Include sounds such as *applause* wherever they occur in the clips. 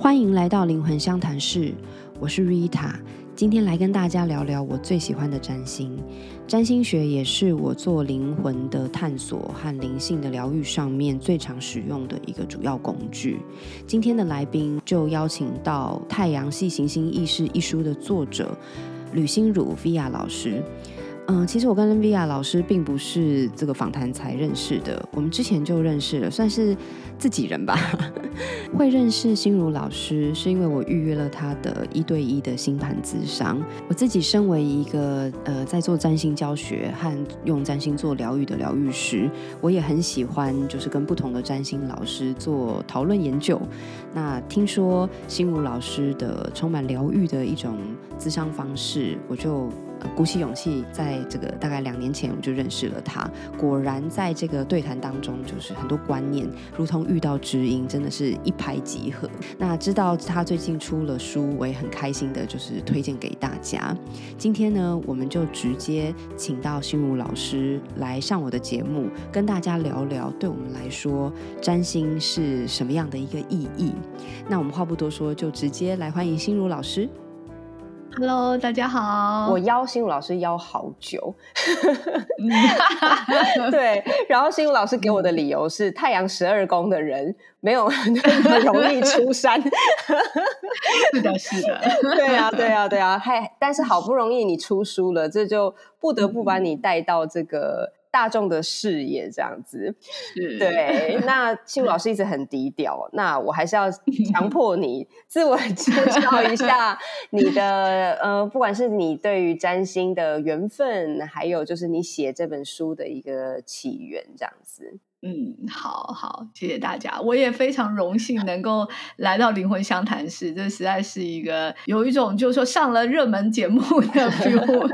欢迎来到灵魂相谈室，我是 Rita，今天来跟大家聊聊我最喜欢的占星。占星学也是我做灵魂的探索和灵性的疗愈上面最常使用的一个主要工具。今天的来宾就邀请到《太阳系行星意识》一书的作者吕心如 Via 老师。嗯，其实我跟 Via 老师并不是这个访谈才认识的，我们之前就认识了，算是自己人吧。*laughs* 会认识心如老师，是因为我预约了他的一对一的星盘咨商。我自己身为一个呃在做占星教学和用占星做疗愈的疗愈师，我也很喜欢就是跟不同的占星老师做讨论研究。那听说心如老师的充满疗愈的一种咨商方式，我就。鼓起勇气，在这个大概两年前，我就认识了他。果然，在这个对谈当中，就是很多观念如同遇到知音，真的是一拍即合。那知道他最近出了书，我也很开心的，就是推荐给大家。今天呢，我们就直接请到心如老师来上我的节目，跟大家聊聊，对我们来说，占星是什么样的一个意义。那我们话不多说，就直接来欢迎心如老师。Hello，大家好。我邀心舞老师邀好久，*laughs* 对。然后心舞老师给我的理由是，太阳十二宫的人没有 *laughs* 那么容易出山。*laughs* 是的，是的。对啊，对啊，对啊。嗨，但是好不容易你出书了，这就不得不把你带到这个。大众的视野这样子，对。那庆如老师一直很低调，那我还是要强 *laughs* 迫你自我介绍一下 *laughs* 你的呃，不管是你对于占星的缘分，还有就是你写这本书的一个起源这样子。嗯，好好，谢谢大家，我也非常荣幸能够来到灵魂相谈室，这实在是一个有一种就是说上了热门节目的 feel。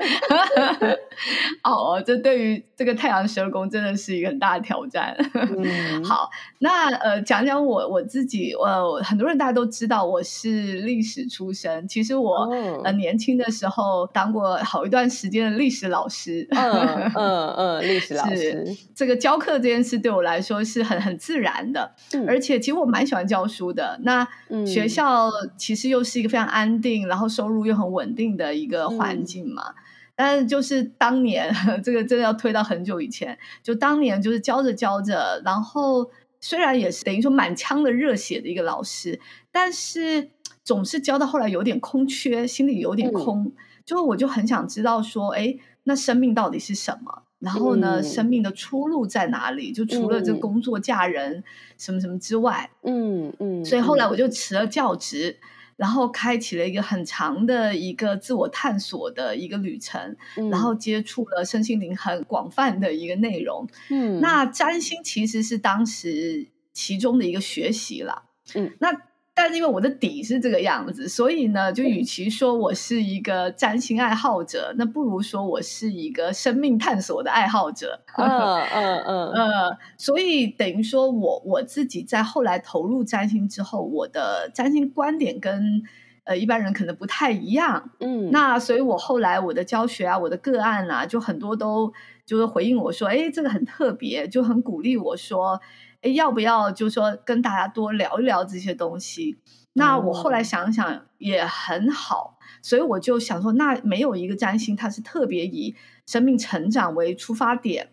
*laughs* *laughs* 哦，这对于这个太阳十二宫真的是一个很大的挑战。*laughs* 好，那呃，讲讲我我自己，呃，很多人大家都知道我是历史出身，其实我呃年轻的时候当过好一段时间的历史老师。嗯嗯嗯，历史老师，这个教课这件事对。我来说是很很自然的，而且其实我蛮喜欢教书的。那学校其实又是一个非常安定，然后收入又很稳定的一个环境嘛。但是就是当年 *laughs* 这个真的要推到很久以前，就当年就是教着教着，然后虽然也是等于说满腔的热血的一个老师，但是总是教到后来有点空缺，心里有点空。就我就很想知道说，哎，那生命到底是什么？然后呢，生命的出路在哪里？就除了这工作、嫁人什么什么之外，嗯嗯。所以后来我就辞了教职，然后开启了一个很长的一个自我探索的一个旅程，然后接触了身心灵很广泛的一个内容。嗯，那占星其实是当时其中的一个学习了。嗯，那。但是因为我的底是这个样子，所以呢，就与其说我是一个占星爱好者，那不如说我是一个生命探索的爱好者。嗯嗯嗯呃，所以等于说我我自己在后来投入占星之后，我的占星观点跟呃一般人可能不太一样。嗯，那所以我后来我的教学啊，我的个案啊，就很多都就是回应我说，哎，这个很特别，就很鼓励我说。哎，要不要就说跟大家多聊一聊这些东西？那我后来想想也很好，所以我就想说，那没有一个占星，它是特别以生命成长为出发点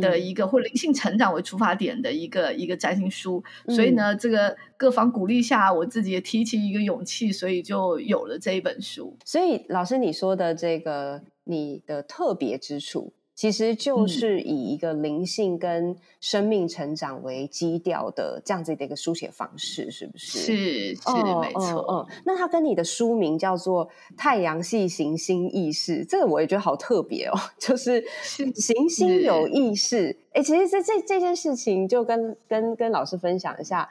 的一个，或灵性成长为出发点的一个一个占星书。所以呢，这个各方鼓励下，我自己也提起一个勇气，所以就有了这一本书。所以老师你说的这个，你的特别之处。其实就是以一个灵性跟生命成长为基调的这样子的一个书写方式，是不是？是是没错。嗯，那它跟你的书名叫做《太阳系行星意识》，这个我也觉得好特别哦，*laughs* 就是行星有意识。哎，其实这这这件事情，就跟跟跟老师分享一下，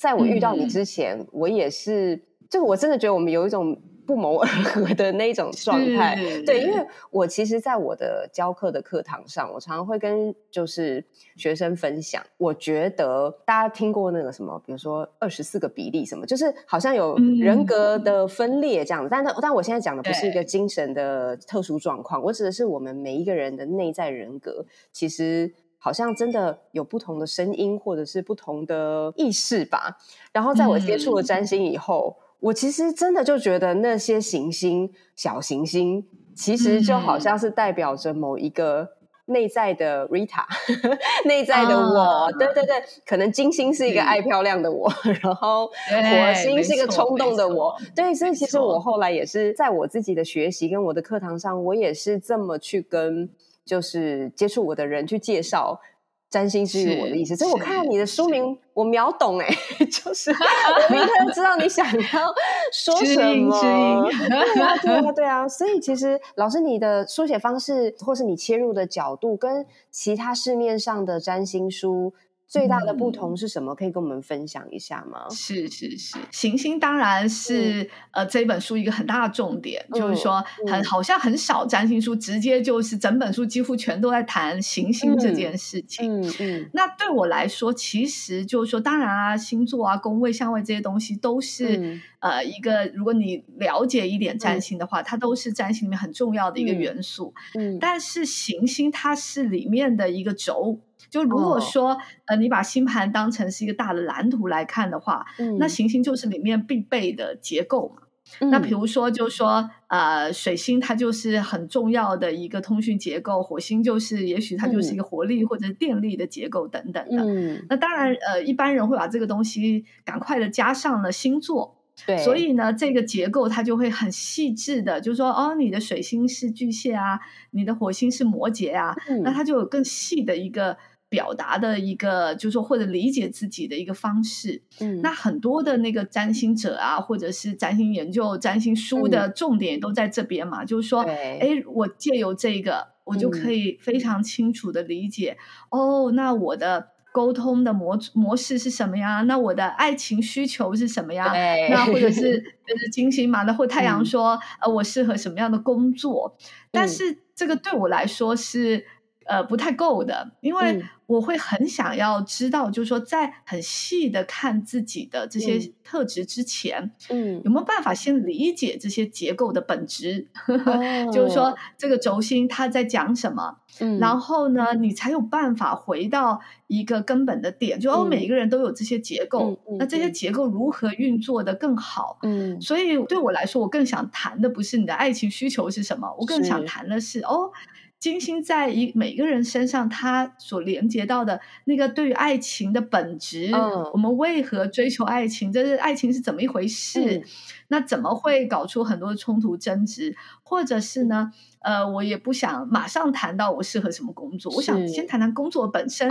在我遇到你之前，我也是，这个我真的觉得我们有一种。不谋而合的那种状态，对，因为我其实，在我的教课的课堂上，我常常会跟就是学生分享，我觉得大家听过那个什么，比如说二十四个比例什么，就是好像有人格的分裂这样子，但但但我现在讲的不是一个精神的特殊状况，我指的是我们每一个人的内在人格，其实好像真的有不同的声音，或者是不同的意识吧。然后在我接触了占星以后，我其实真的就觉得那些行星、小行星，其实就好像是代表着某一个。*laughs* 内在的 Rita，内在的我，对对对，可能金星是一个爱漂亮的我，*laughs* 然后火星是一个冲动的我，对，所以其实我后来也是在我自己的学习跟我的课堂上，我也是这么去跟就是接触我的人去介绍。占星之于我的意思，所以我看到你的书名，我秒懂哎，*laughs* 就是 *laughs* 我明天知道你想要说什么，对啊，对啊，对啊，所以其实老师你的书写方式，或是你切入的角度，跟其他市面上的占星书。最大的不同是什么？可以跟我们分享一下吗？是是是，行星当然是呃这本书一个很大的重点，就是说很好像很少占星书直接就是整本书几乎全都在谈行星这件事情。嗯嗯，那对我来说，其实就是说，当然啊，星座啊、宫位、相位这些东西都是呃一个，如果你了解一点占星的话，它都是占星里面很重要的一个元素。嗯，但是行星它是里面的一个轴。就如果说，呃，你把星盘当成是一个大的蓝图来看的话，那行星就是里面必备的结构嘛。那比如说，就是说，呃，水星它就是很重要的一个通讯结构，火星就是也许它就是一个活力或者电力的结构等等的。那当然，呃，一般人会把这个东西赶快的加上了星座。对，所以呢，这个结构它就会很细致的，就是说，哦，你的水星是巨蟹啊，你的火星是摩羯啊，那它就有更细的一个。表达的一个，就是说或者理解自己的一个方式。嗯，那很多的那个占星者啊，或者是占星研究、占星书的重点都在这边嘛。就是说，哎，我借由这个，我就可以非常清楚的理解。哦，那我的沟通的模模式是什么呀？那我的爱情需求是什么呀？那或者是 *laughs* 就是金星嘛，那或太阳说，呃，我适合什么样的工作？但是这个对我来说是。呃，不太够的，因为我会很想要知道，就是说，在很细的看自己的这些特质之前，嗯，有没有办法先理解这些结构的本质？*laughs* 就是说，这个轴心它在讲什么？嗯，然后呢，你才有办法回到一个根本的点，就哦，每一个人都有这些结构，那这些结构如何运作的更好？嗯，所以对我来说，我更想谈的不是你的爱情需求是什么，我更想谈的是哦。金星在一每个人身上，他所连接到的那个对于爱情的本质，我们为何追求爱情？这是爱情是怎么一回事？那怎么会搞出很多冲突争执？或者是呢？呃，我也不想马上谈到我适合什么工作，我想先谈谈工作本身，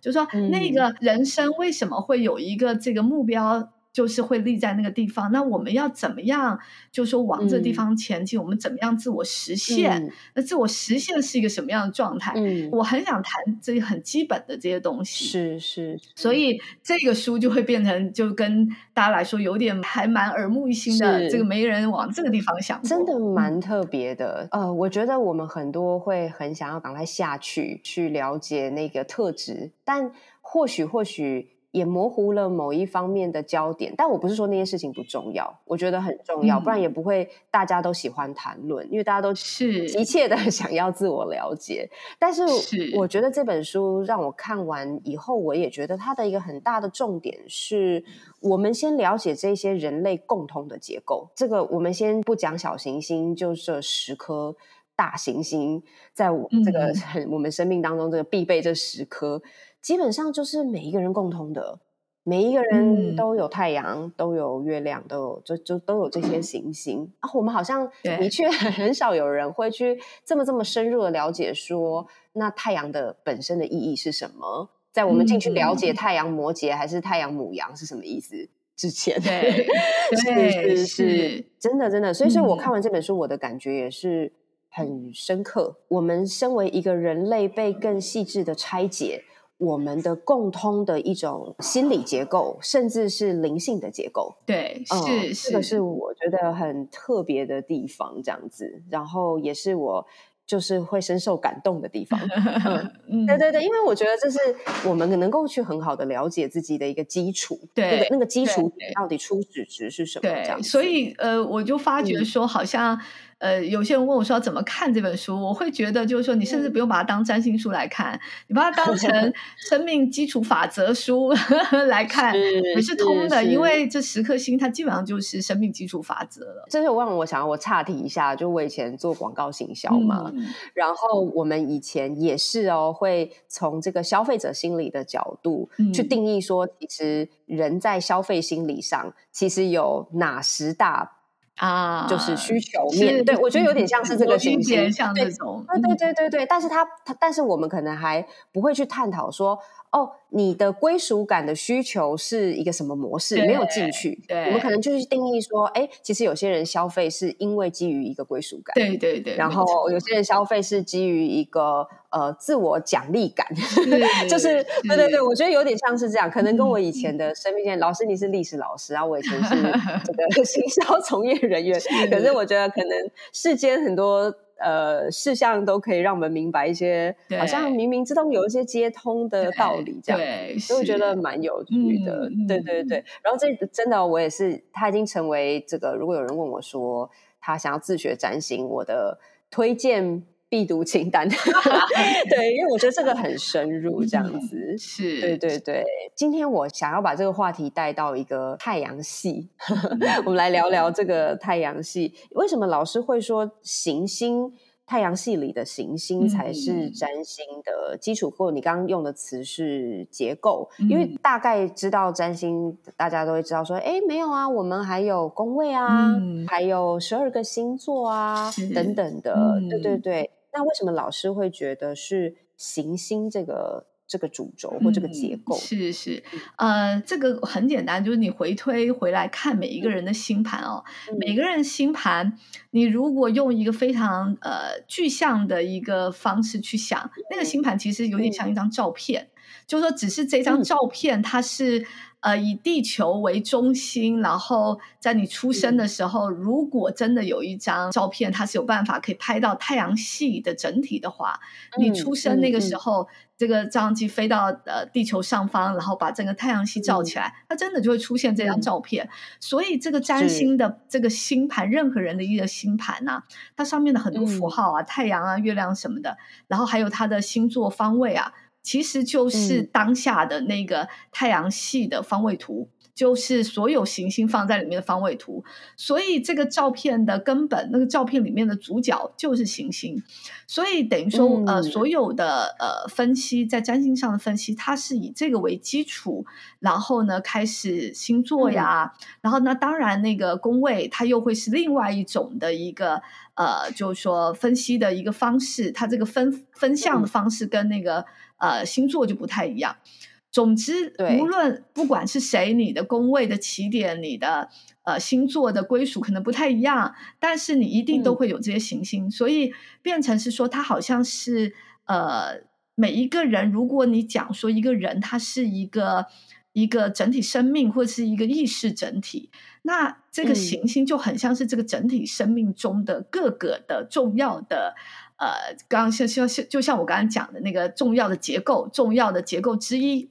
就是说那个人生为什么会有一个这个目标。就是会立在那个地方，那我们要怎么样？就说往这地方前进，我们怎么样自我实现？那自我实现是一个什么样的状态？嗯，我很想谈这些很基本的这些东西。是是，所以这个书就会变成，就跟大家来说有点还蛮耳目一新的。这个没人往这个地方想，真的蛮特别的。呃，我觉得我们很多会很想要赶快下去去了解那个特质，但或许或许。也模糊了某一方面的焦点，但我不是说那些事情不重要，我觉得很重要，不然也不会大家都喜欢谈论，因为大家都是急切的 *laughs* 想要自我了解。但是我觉得这本书让我看完以后，我也觉得它的一个很大的重点是，我们先了解这些人类共通的结构。这个我们先不讲小行星，就这十颗大行星，在我这个 *laughs* 我们生命当中这个必备这十颗。基本上就是每一个人共通的，每一个人都有太阳，都有月亮，都有就就都有这些行星啊。我们好像 *laughs* 的确很少有人会去这么这么深入的了解，说那太阳的本身的意义是什么？在我们进去了解太阳摩羯还是太阳母羊是什么意思之前，*laughs* 对，是是是，真的真的。所以说我看完这本书，我的感觉也是很深刻。我们身为一个人类，被更细致的拆解。我们的共通的一种心理结构，甚至是灵性的结构，对，是这个是我觉得很特别的地方，这样子。然后也是我就是会深受感动的地方。*laughs* 嗯，对对对，因为我觉得这是我们能够去很好的了解自己的一个基础，对那个那个基础到底初始值是什么？对，所以呃，我就发觉说好像。呃，有些人问我说要怎么看这本书，我会觉得就是说，你甚至不用把它当占星书来看，你把它当成 *laughs* 生命基础法则书 *laughs* 来看，也是通的。因为这十颗星它基本上就是生命基础法则了。这是我忘了，我想要我岔题一下，就我以前做广告行销嘛，然后我们以前也是哦，会从这个消费者心理的角度去定义说，其实人在消费心理上其实有哪十大。啊，就是需求面对，我觉得有点像是这个行星，像这种，对对对对对。但是他他，但是我们可能还不会去探讨说。哦，你的归属感的需求是一个什么模式？没有进去，我们可能就是定义说，哎，其实有些人消费是因为基于一个归属感，对对对，然后有些人消费是基于一个呃自我奖励感，*laughs* 就是对对对，我觉得有点像是这样，可能跟我以前 *laughs* 的生命线，老师你是历史老师啊，我以前是这个 *laughs* 行销从业人员，可是我觉得可能世间很多。呃，事项都可以让我们明白一些，好像冥冥之中有一些接通的道理，这样，所以我觉得蛮有趣的。对对对，然后这真的我也是，他已经成为这个。如果有人问我说他想要自学占星，我的推荐。必读清单，*laughs* 对，因为我觉得这个很深入，这样子 *laughs* 是，对对对。今天我想要把这个话题带到一个太阳系，*laughs* 我们来聊聊这个太阳系。为什么老师会说行星太阳系里的行星才是占星的基础？或者你刚刚用的词是结构？因为大概知道占星，大家都会知道说，哎，没有啊，我们还有宫位啊，还有十二个星座啊，等等的，对对对。那为什么老师会觉得是行星这个这个主轴或这个结构？是是，呃，这个很简单，就是你回推回来看每一个人的星盘哦，每个人星盘，你如果用一个非常呃具象的一个方式去想，那个星盘其实有点像一张照片，就是说只是这张照片它是。呃，以地球为中心，然后在你出生的时候，如果真的有一张照片，它是有办法可以拍到太阳系的整体的话，你出生那个时候，这个照相机飞到呃地球上方，然后把整个太阳系照起来，它真的就会出现这张照片。所以这个占星的这个星盘，任何人的一个星盘呐，它上面的很多符号啊，太阳啊、月亮什么的，然后还有它的星座方位啊。其实就是当下的那个太阳系的方位图，就是所有行星放在里面的方位图。所以这个照片的根本，那个照片里面的主角就是行星。所以等于说，呃，所有的呃分析在占星上的分析，它是以这个为基础，然后呢开始星座呀，然后那当然那个宫位它又会是另外一种的一个呃，就是说分析的一个方式，它这个分分项的方式跟那个。呃，星座就不太一样。总之，无论不管是谁，你的宫位的起点，你的呃星座的归属可能不太一样，但是你一定都会有这些行星，所以变成是说，它好像是呃每一个人，如果你讲说一个人他是一个一个整体生命或是一个意识整体，那这个行星就很像是这个整体生命中的各个的重要的。呃，刚刚像像像，就像我刚刚讲的那个重要的结构，重要的结构之一，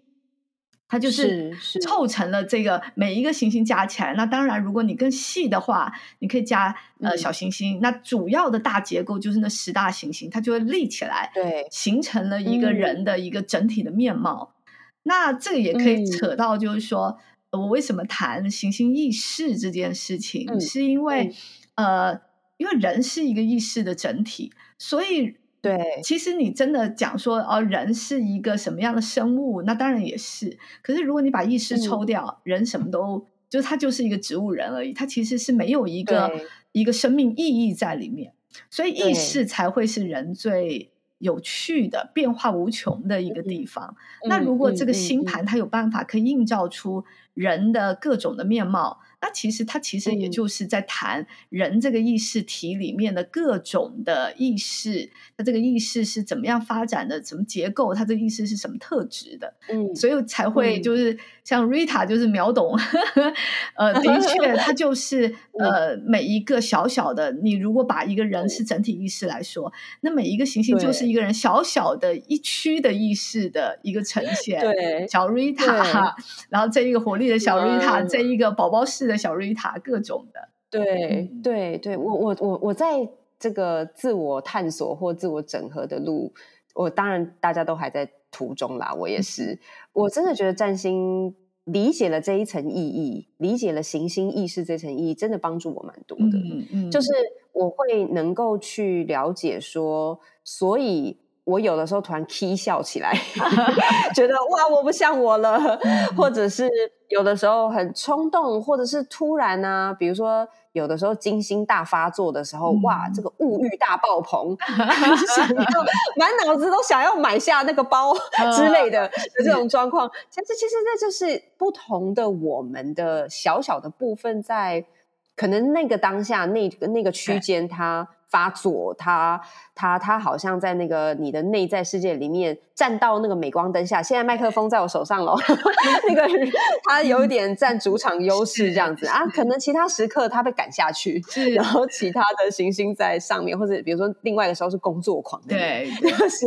它就是凑成了这个每一个行星加起来。那当然，如果你更细的话，你可以加呃小行星。那主要的大结构就是那十大行星，它就会立起来，对，形成了一个人的一个整体的面貌。那这个也可以扯到，就是说我为什么谈行星意识这件事情，是因为呃，因为人是一个意识的整体。所以，对，其实你真的讲说哦，人是一个什么样的生物？那当然也是。可是如果你把意识抽掉，人什么都就是他就是一个植物人而已，他其实是没有一个一个生命意义在里面。所以意识才会是人最有趣的、变化无穷的一个地方。那如果这个星盘它有办法可以映照出人的各种的面貌。那其实它其实也就是在谈人这个意识体里面的各种的意识，它这个意识是怎么样发展的，什么结构，它这个意识是什么特质的，嗯，所以才会就是像 Rita 就是秒懂，*laughs* 呃，的确，*laughs* 它就是呃每一个小小的，你如果把一个人是整体意识来说，那每一个行星就是一个人小小的一区的意识的一个呈现，对，小 Rita，*laughs* 然后这一个活力的小 Rita，这一个宝宝式。的小瑞塔各种的，对对对，我我我我在这个自我探索或自我整合的路，我当然大家都还在途中啦，我也是，我真的觉得占星理解了这一层意义，理解了行星意识这层意义，真的帮助我蛮多的。嗯嗯，就是我会能够去了解说，所以。我有的时候突然 k 笑起来，*laughs* 觉得哇，我不像我了，或者是有的时候很冲动，或者是突然啊，比如说有的时候金星大发作的时候，哇，这个物欲大爆棚，*laughs* 想要满脑子都想要买下那个包 *laughs* 之类的的这种状况，其实其实那就是不同的我们的小小的部分，在可能那个当下那个那个区间它。发作，他他他好像在那个你的内在世界里面站到那个镁光灯下。现在麦克风在我手上喽，*laughs* 那个 *laughs* 他有一点占主场优势这样子啊。可能其他时刻他被赶下去，然后其他的行星在上面，或者比如说另外的时候是工作狂，对，*laughs* 是，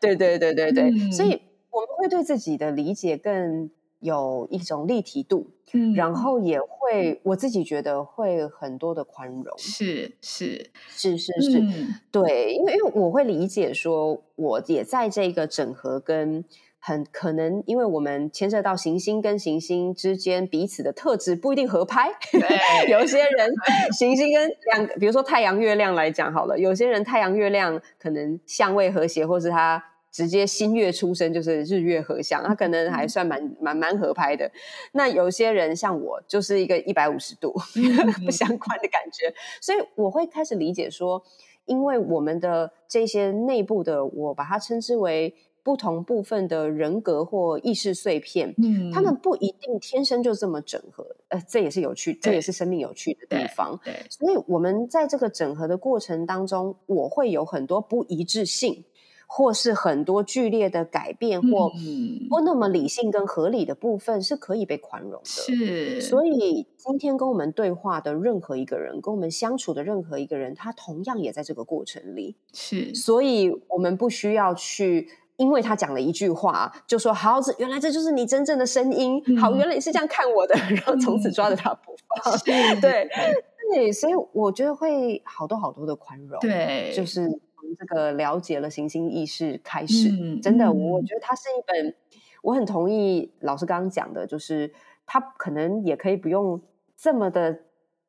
对对对对对。所以我们会对自己的理解更。有一种立体度，嗯，然后也会我自己觉得会很多的宽容，是是是是是，对，因为因为我会理解说，我也在这个整合跟很可能，因为我们牵涉到行星跟行星之间彼此的特质不一定合拍，*laughs* 有些人行星跟两，比如说太阳月亮来讲好了，有些人太阳月亮可能相位和谐，或是他。直接新月出生就是日月合相，他可能还算蛮蛮蛮合拍的。那有些人像我，就是一个一百五十度 *laughs* 不相关的感觉，所以我会开始理解说，因为我们的这些内部的，我把它称之为不同部分的人格或意识碎片，嗯，他们不一定天生就这么整合，呃，这也是有趣，这也是生命有趣的地方。对，所以我们在这个整合的过程当中，我会有很多不一致性。或是很多剧烈的改变，或不那么理性跟合理的部分，是可以被宽容的。是，所以今天跟我们对话的任何一个人，跟我们相处的任何一个人，他同样也在这个过程里。是，所以我们不需要去，因为他讲了一句话，就说好，这原来这就是你真正的声音。好，原来你是这样看我的，然后从此抓着他不放。对，对，所以我觉得会好多好多的宽容。对，就是。这个了解了行星意识开始，真的，我觉得它是一本，我很同意老师刚刚讲的，就是他可能也可以不用这么的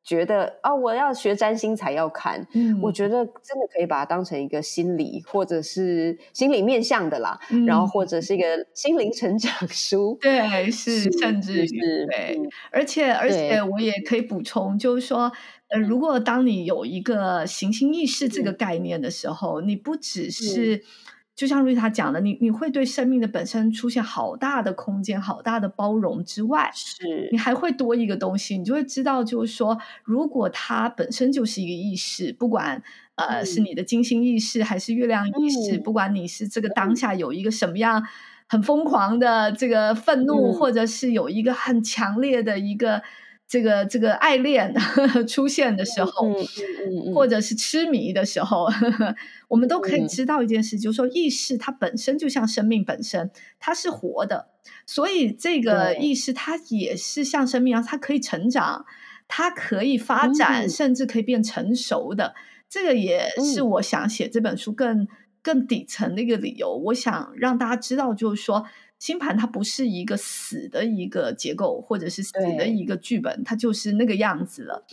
觉得啊，我要学占星才要看。嗯，我觉得真的可以把它当成一个心理或者是心理面向的啦，然后或者是一个心灵成长书。对，是，甚至是对，而且而且我也可以补充，就是说。呃，如果当你有一个行星意识这个概念的时候，你不只是就像瑞塔讲的，你你会对生命的本身出现好大的空间、好大的包容之外，是。你还会多一个东西，你就会知道，就是说，如果它本身就是一个意识，不管呃是你的金星意识还是月亮意识，不管你是这个当下有一个什么样很疯狂的这个愤怒，或者是有一个很强烈的一个。这个这个爱恋 *laughs* 出现的时候，或者是痴迷的时候，*laughs* 我们都可以知道一件事，就是说意识它本身就像生命本身，它是活的，所以这个意识它也是像生命一样，它可以成长，它可以发展，甚至可以变成熟的。这个也是我想写这本书更更底层的一个理由。我想让大家知道，就是说。星盘它不是一个死的一个结构，或者是死的一个剧本，它就是那个样子了。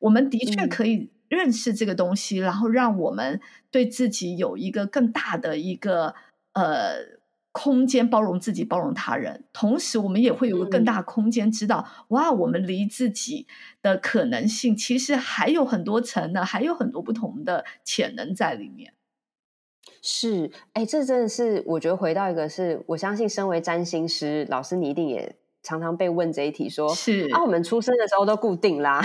我们的确可以认识这个东西，然后让我们对自己有一个更大的一个呃空间，包容自己，包容他人。同时，我们也会有个更大空间，知道哇，我们离自己的可能性其实还有很多层呢，还有很多不同的潜能在里面。是，哎，这真的是我觉得回到一个，是我相信身为占星师老师，你一定也常常被问这一题，说是啊，我们出生的时候都固定啦，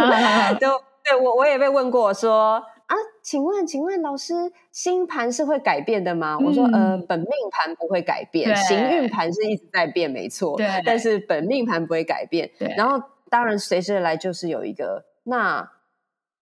*laughs* 都对我我也被问过说啊，请问请问老师，星盘是会改变的吗？我说呃，本命盘不会改变，行运盘是一直在变，没错，对，但是本命盘不会改变。对，然后当然随之而来就是有一个，那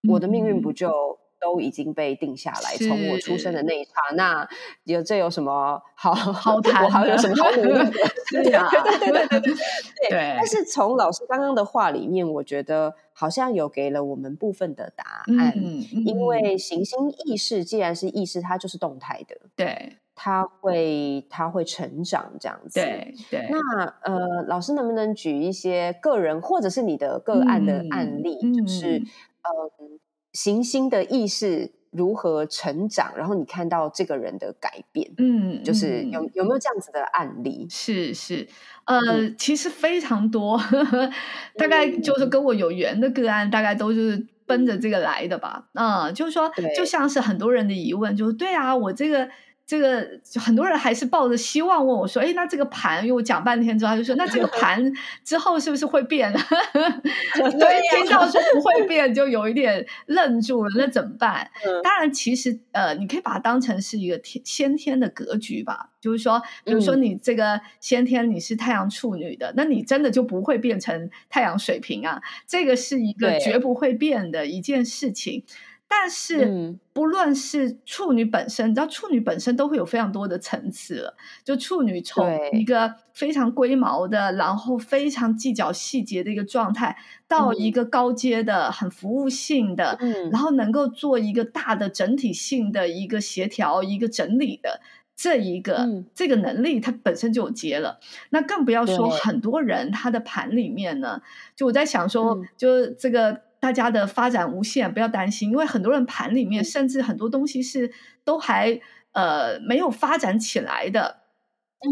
我的命运不就？都已经被定下来，从我出生的那一刹那，有这有什么好 *laughs* 好谈？我还有什么好努力的？*laughs* 对啊，对对对对 *laughs* 对对。但是从老师刚刚的话里面，我觉得好像有给了我们部分的答案。嗯嗯。因为行星意识既然是意识，它就是动态的。对。它会它会成长这样子。对对。那呃，老师能不能举一些个人或者是你的个案的案例？就是嗯。行星的意识如何成长？然后你看到这个人的改变，嗯，就是有有没有这样子的案例？是是，呃，其实非常多，*laughs* 大概就是跟我有缘的个案，大概都是奔着这个来的吧。嗯，就是说，就像是很多人的疑问，就是对啊，我这个。这个很多人还是抱着希望问我说：“哎，那这个盘，因为我讲半天之后，他就说，那这个盘之后是不是会变？”对，*laughs* 听到说不会变，就有一点愣住了。那怎么办？当然，其实呃，你可以把它当成是一个天先天的格局吧。就是说，比如说你这个先天你是太阳处女的，那你真的就不会变成太阳水瓶啊。这个是一个绝不会变的一件事情。但是，不论是处女本身，你知道处女本身都会有非常多的层次了。就处女从一个非常龟毛的，然后非常计较细节的一个状态，到一个高阶的、很服务性的，然后能够做一个大的整体性的一个协调、一个整理的这一个这个能力，它本身就有结了。那更不要说很多人他的盘里面呢，就我在想说，就这个。大家的发展无限，不要担心，因为很多人盘里面，甚至很多东西是都还呃没有发展起来的。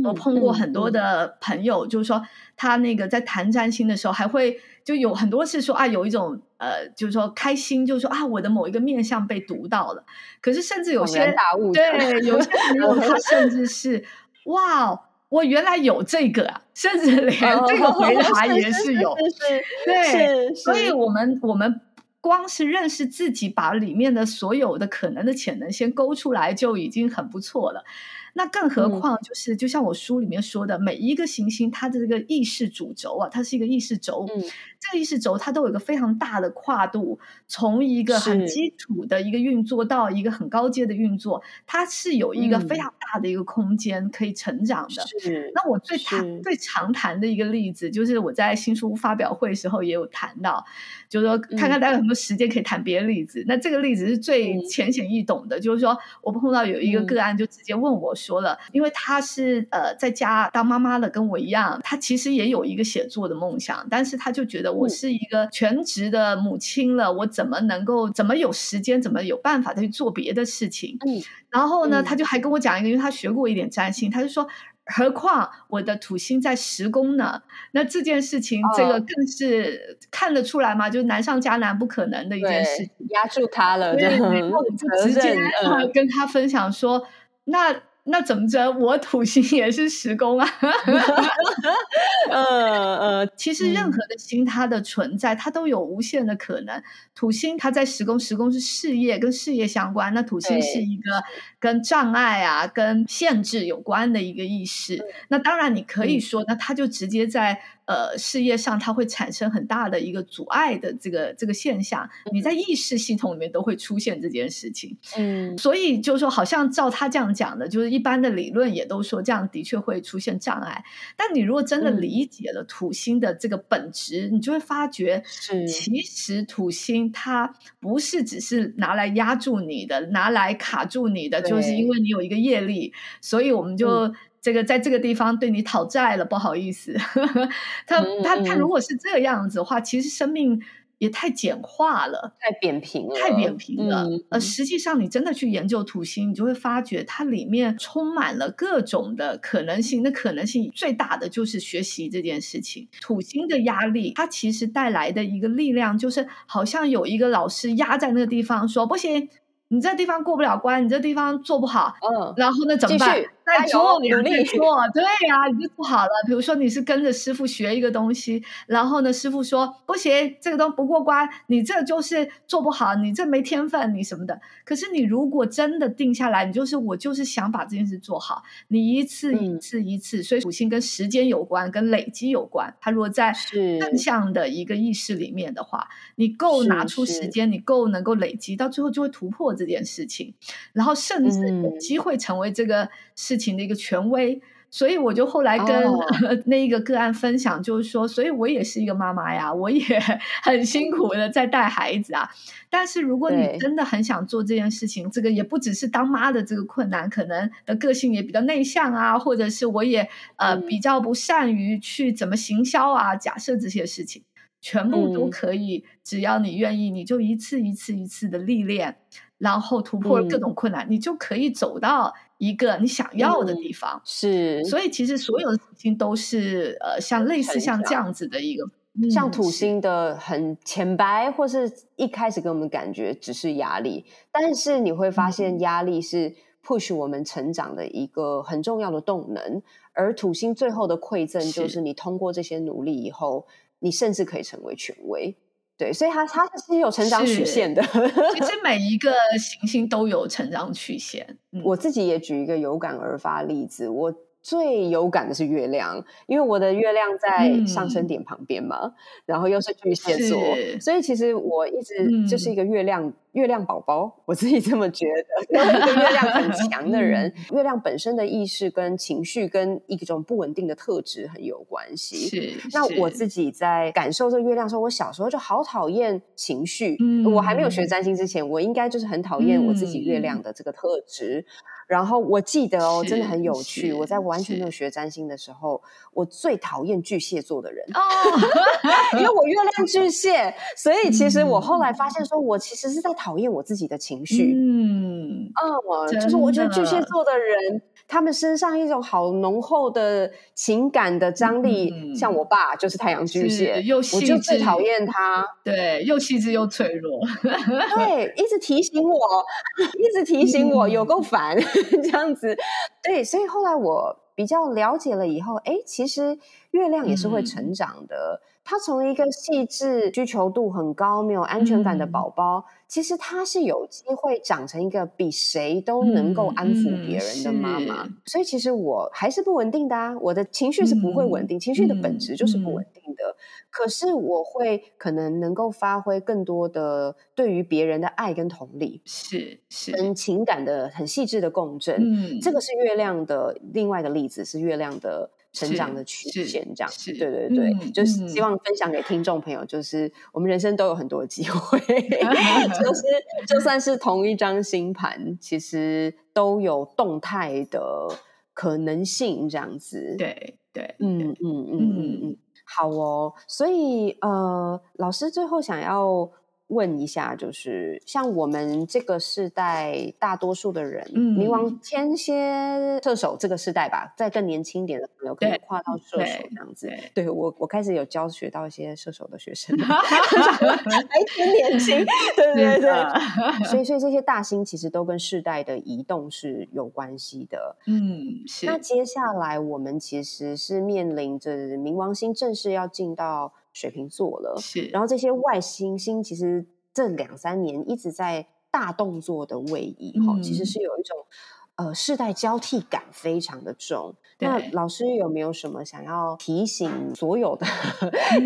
我碰过很多的朋友，就是说他那个在谈占星的时候，还会就有很多是说啊，有一种呃，就是说开心，就是说啊，我的某一个面相被读到了。可是甚至有些对有些朋友，*laughs* 他甚至是哇。我原来有这个啊，甚至连这个 *laughs* 回答也是有，对，所以我们我们光是认识自己，把里面的所有的可能的潜能先勾出来，就已经很不错了。那更何况就是，就像我书里面说的，每一个行星它的这个意识主轴啊，它是一个意识轴。嗯，这个意识轴它都有一个非常大的跨度，从一个很基础的一个运作到一个很高阶的运作，它是有一个非常大的一个空间可以成长的。是。那我最谈最常谈的一个例子，就是我在新书发表会时候也有谈到，就是说看看大家有什么时间可以谈别的例子。那这个例子是最浅显易懂的，就是说我碰到有一个个案就直接问我说。说了，因为他是呃在家当妈妈的，跟我一样，他其实也有一个写作的梦想，但是他就觉得我是一个全职的母亲了，我怎么能够怎么有时间，怎么有办法去做别的事情？嗯，然后呢，他就还跟我讲一个，因为他学过一点占星，他就说，何况我的土星在十宫呢，那这件事情，这个更是看得出来嘛，就是难上加难，不可能的一件事情，压住他了，对，然后就 *laughs* 直接跟他分享说，那。那怎么着？我土星也是十宫啊。*laughs* 呃呃，其实任何的星，它的存在，它都有无限的可能。土星它在十宫，十宫是事业，跟事业相关。那土星是一个跟障碍啊、跟限制有关的一个意识。那当然，你可以说，那它就直接在。呃，事业上它会产生很大的一个阻碍的这个这个现象，你在意识系统里面都会出现这件事情。嗯，所以就是说，好像照他这样讲的，就是一般的理论也都说这样的确会出现障碍。但你如果真的理解了土星的这个本质，你就会发觉，其实土星它不是只是拿来压住你的，拿来卡住你的，就是因为你有一个业力，所以我们就。这个在这个地方对你讨债了，不好意思。*laughs* 他他他，如果是这样子的话，其实生命也太简化了，太扁平了，太扁平了。呃，实际上你真的去研究土星，你就会发觉它里面充满了各种的可能性。那可能性最大的就是学习这件事情。土星的压力，它其实带来的一个力量，就是好像有一个老师压在那个地方，说不行。你这地方过不了关，你这地方做不好，嗯，然后那怎么办？在做，努力做，对呀，你就做好了。比如说你是跟着师傅学一个东西，然后呢，师傅说不行，这个东不过关，你这就是做不好，你这没天分，你什么的。可是你如果真的定下来，你就是我就是想把这件事做好，你一次一次一次，所以属性跟时间有关，跟累积有关。他如果在正向的一个意识里面的话，你够拿出时间，你够能够累积，到最后就会突破这件事情，然后甚至有机会成为这个事情的一个权威。所以我就后来跟 *laughs* 那一个个案分享，就是说，所以我也是一个妈妈呀，我也 *laughs* 很辛苦的在带孩子啊。但是如果你真的很想做这件事情，这个也不只是当妈的这个困难，可能的个性也比较内向啊，或者是我也呃比较不善于去怎么行销啊。假设这些事情全部都可以，只要你愿意，你就一次一次一次的历练，然后突破各种困难，你就可以走到。一个你想要的地方。是，所以其实所有的事情都是呃，像类似像这样子的一个，像土星的很浅白，或是一开始给我们感觉只是压力，但是你会发现压力是 push 我们成长的一个很重要的动能，而土星最后的馈赠就是你通过这些努力以后，你甚至可以成为权威。对，所以它它是有成长曲线的。其实 *laughs* 每一个行星都有成长曲线。我自己也举一个有感而发例子，我。最有感的是月亮，因为我的月亮在上升点旁边嘛，然后又是巨蟹座，所以其实我一直就是一个月亮月亮宝宝，我自己这么觉得，*laughs* 一个月亮很强的人。*laughs* 月亮本身的意识跟情绪跟一种不稳定的特质很有关系。是，那我自己在感受这月亮时候，我小时候就好讨厌情绪。我还没有学占星之前，我应该就是很讨厌我自己月亮的这个特质。然后我记得哦，真的很有趣。我在完全没有学占星的时候，我最讨厌巨蟹座的人哦，因为我月亮巨蟹，所以其实我后来发现，说我其实是在讨厌我自己的情绪。嗯，哦，就是我觉得巨蟹座的人。他们身上一种好浓厚的情感的张力，像我爸就是太阳巨蟹，又我就最讨厌他，对，又细致又脆弱，*laughs* 对，一直提醒我，*laughs* 一直提醒我，有够烦 *laughs* 这样子，对，所以后来我比较了解了以后，哎，其实月亮也是会成长的。他从一个细致、需求度很高、没有安全感的宝宝，其实他是有机会长成一个比谁都能够安抚别人的妈妈。所以其实我还是不稳定的啊，我的情绪是不会稳定，情绪的本质就是不稳定的。可是我会可能能够发挥更多的对于别人的爱跟同理，是是跟情感的很细致的共振。嗯，这个是月亮的另外的例子，是月亮的。成长的曲线，这样子，对对对，就是希望分享给听众朋友，就是我们人生都有很多机会，就 *laughs* 是就算是同一张星盘，其实都有动态的可能性，这样子，对对，嗯嗯。嗯嗯嗯，好哦，所以呃，老师最后想要。问一下，就是像我们这个世代，大多数的人，冥王天蝎射手这个世代吧，在更年轻一点的朋友可以跨到射手这样子。对我，我开始有教学到一些射手的学生，*laughs* 还挺年轻，对对对。所以，*laughs* 所以这些大星其实都跟世代的移动是有关系的。嗯，是。那接下来我们其实是面临着冥王星正式要进到。水瓶座了，是。然后这些外星星其实这两三年一直在大动作的位移，哈，其实是有一种呃世代交替感非常的重。那老师有没有什么想要提醒所有的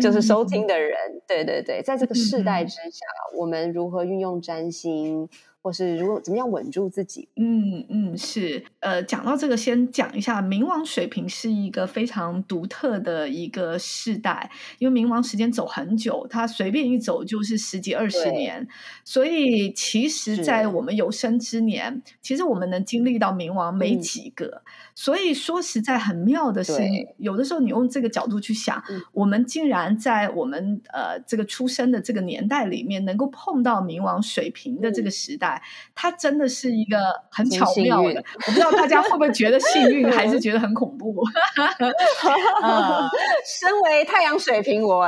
就是收听的人？对对对，在这个世代之下，我们如何运用占星？或是如果怎么样稳住自己？嗯嗯，是呃，讲到这个，先讲一下冥王水平是一个非常独特的一个世代，因为冥王时间走很久，他随便一走就是十几二十年，所以其实，在我们有生之年，其实我们能经历到冥王没几个。所以说实在很妙的是，有的时候你用这个角度去想，我们竟然在我们呃这个出生的这个年代里面，能够碰到冥王水平的这个时代。代，它真的是一个很巧妙的。我不知道大家会不会觉得幸运，还是 *laughs* 觉得很恐怖？*laughs* *laughs* 身为太阳水瓶，我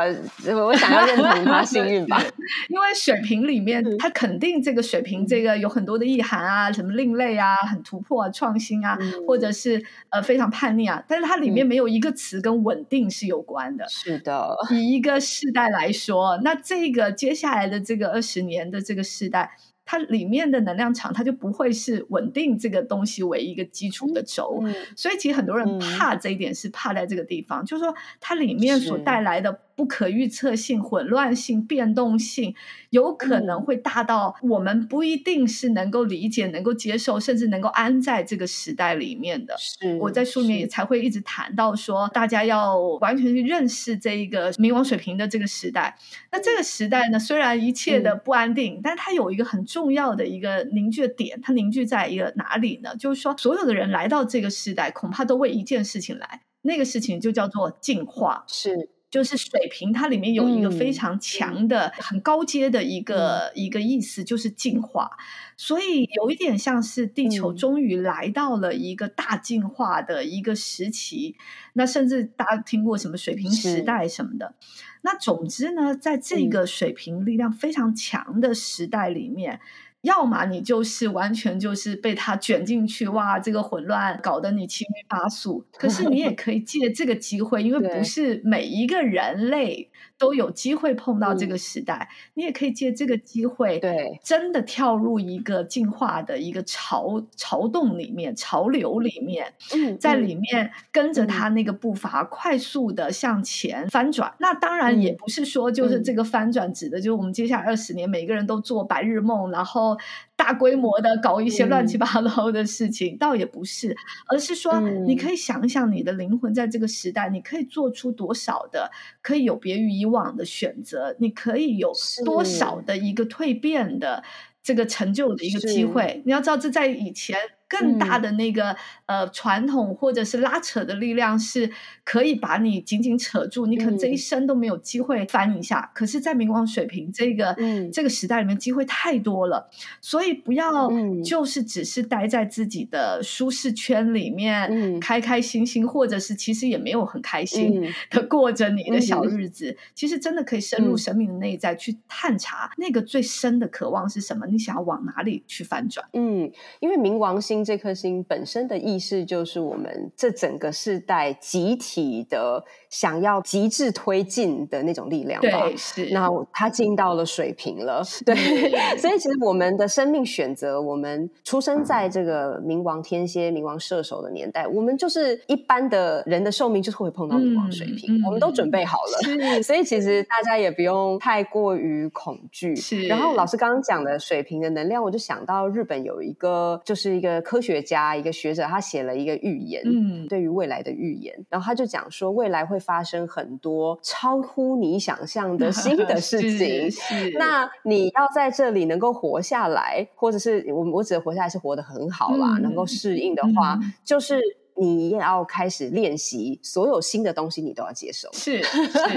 我想要认同他幸运吧，因为水瓶里面，它肯定这个水瓶这个有很多的意涵啊，什么另类啊，很突破啊，创新啊，或者是呃非常叛逆啊，但是它里面没有一个词跟稳定是有关的。是的，以一个世代来说，那这个接下来的这个二十年的这个世代。它里面的能量场，它就不会是稳定这个东西为一个基础的轴，所以其实很多人怕这一点是怕在这个地方，就是说它里面所带来的。不可预测性、混乱性、变动性，有可能会大到我们不一定是能够理解、能够接受，甚至能够安在这个时代里面的。是我在书里面也才会一直谈到说，大家要完全去认识这一个冥王水平的这个时代。那这个时代呢，虽然一切的不安定，但是它有一个很重要的一个凝聚点，它凝聚在一个哪里呢？就是说，所有的人来到这个时代，恐怕都为一件事情来，那个事情就叫做进化。是。就是水平，它里面有一个非常强的、很高阶的一个一个意思，就是进化。所以有一点像是地球终于来到了一个大进化的一个时期。那甚至大家听过什么水平时代什么的。那总之呢，在这个水平力量非常强的时代里面。要么你就是完全就是被他卷进去，哇，这个混乱搞得你七晕八素。可是你也 *laughs* 可以借这个机会，因为不是每一个人类。都有机会碰到这个时代，你也可以借这个机会，对，真的跳入一个进化的一个潮潮动里面、潮流里面，在里面跟着他那个步伐，快速的向前翻转。那当然也不是说就是这个翻转指的，就是我们接下来二十年每个人都做白日梦，然后大规模的搞一些乱七八糟的事情，倒也不是，而是说你可以想想你的灵魂在这个时代，你可以做出多少的，可以有别于以。以往的选择，你可以有多少的一个蜕变的这个成就的一个机会？你要知道，这在以前。更大的那个呃传统或者是拉扯的力量是可以把你紧紧扯住，你可能这一生都没有机会翻一下。可是，在冥王水平这个这个时代里面，机会太多了，所以不要就是只是待在自己的舒适圈里面，开开心心，或者是其实也没有很开心的过着你的小日子。其实真的可以深入生命的内在去探查那个最深的渴望是什么，你想要往哪里去翻转？嗯，因为冥王星。这颗星本身的意识就是我们这整个世代集体的想要极致推进的那种力量吧。是。那它进到了水平了，对。*laughs* 所以其实我们的生命选择，我们出生在这个冥王天蝎、冥王射手的年代，我们就是一般的人的寿命就是会碰到冥王水平，我们都准备好了。*laughs* 所以其实大家也不用太过于恐惧。是。然后老师刚刚讲的水平的能量，我就想到日本有一个，就是一个。科学家一个学者，他写了一个预言，嗯，对于未来的预言，然后他就讲说，未来会发生很多超乎你想象的新的事情。*laughs* 那你要在这里能够活下来，或者是我我指的活下来是活得很好啦，能够适应的话，就是你也要开始练习，所有新的东西你都要接受。是，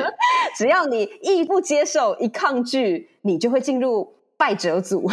*laughs* 只要你一不接受，一抗拒，你就会进入。败者组，*laughs*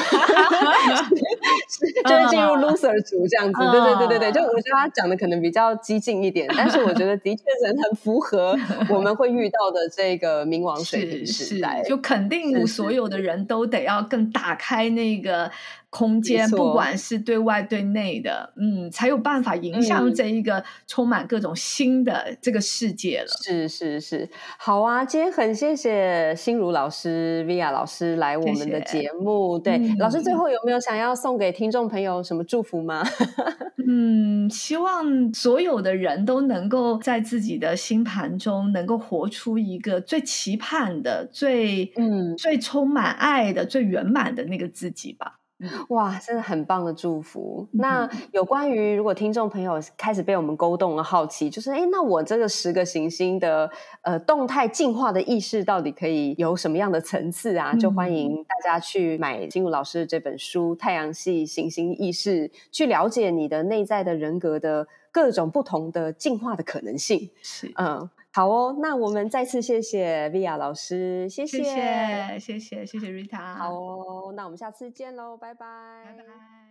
就是进入 loser 组这样子。对对对对对，就我觉得他讲的可能比较激进一点，但是我觉得的确是很符合 *laughs* 我们会遇到的这个冥王水平时代。就肯定所有的人都得要更打开那个。空间，不管是对外对内的，嗯，才有办法影响这一个充满各种新的这个世界了。是是是，好啊！今天很谢谢心如老师、Via 老师来我们的节目。对，老师最后有没有想要送给听众朋友什么祝福吗？*laughs* *laughs* 嗯，希望所有的人都能够在自己的星盘中，能够活出一个最期盼的、最嗯、最充满爱的、最圆满的那个自己吧。哇，真的很棒的祝福。那有关于如果听众朋友开始被我们勾动了好奇，就是哎，那我这个十个行星的呃动态进化的意识到底可以有什么样的层次啊？就欢迎大家去买金武老师的这本书《太阳系行星意识》，去了解你的内在的人格的各种不同的进化的可能性。是，嗯。好哦，那我们再次谢谢 Via 老师，谢谢谢谢谢谢谢 Rita。好哦，那我们下次见喽，拜拜，拜拜。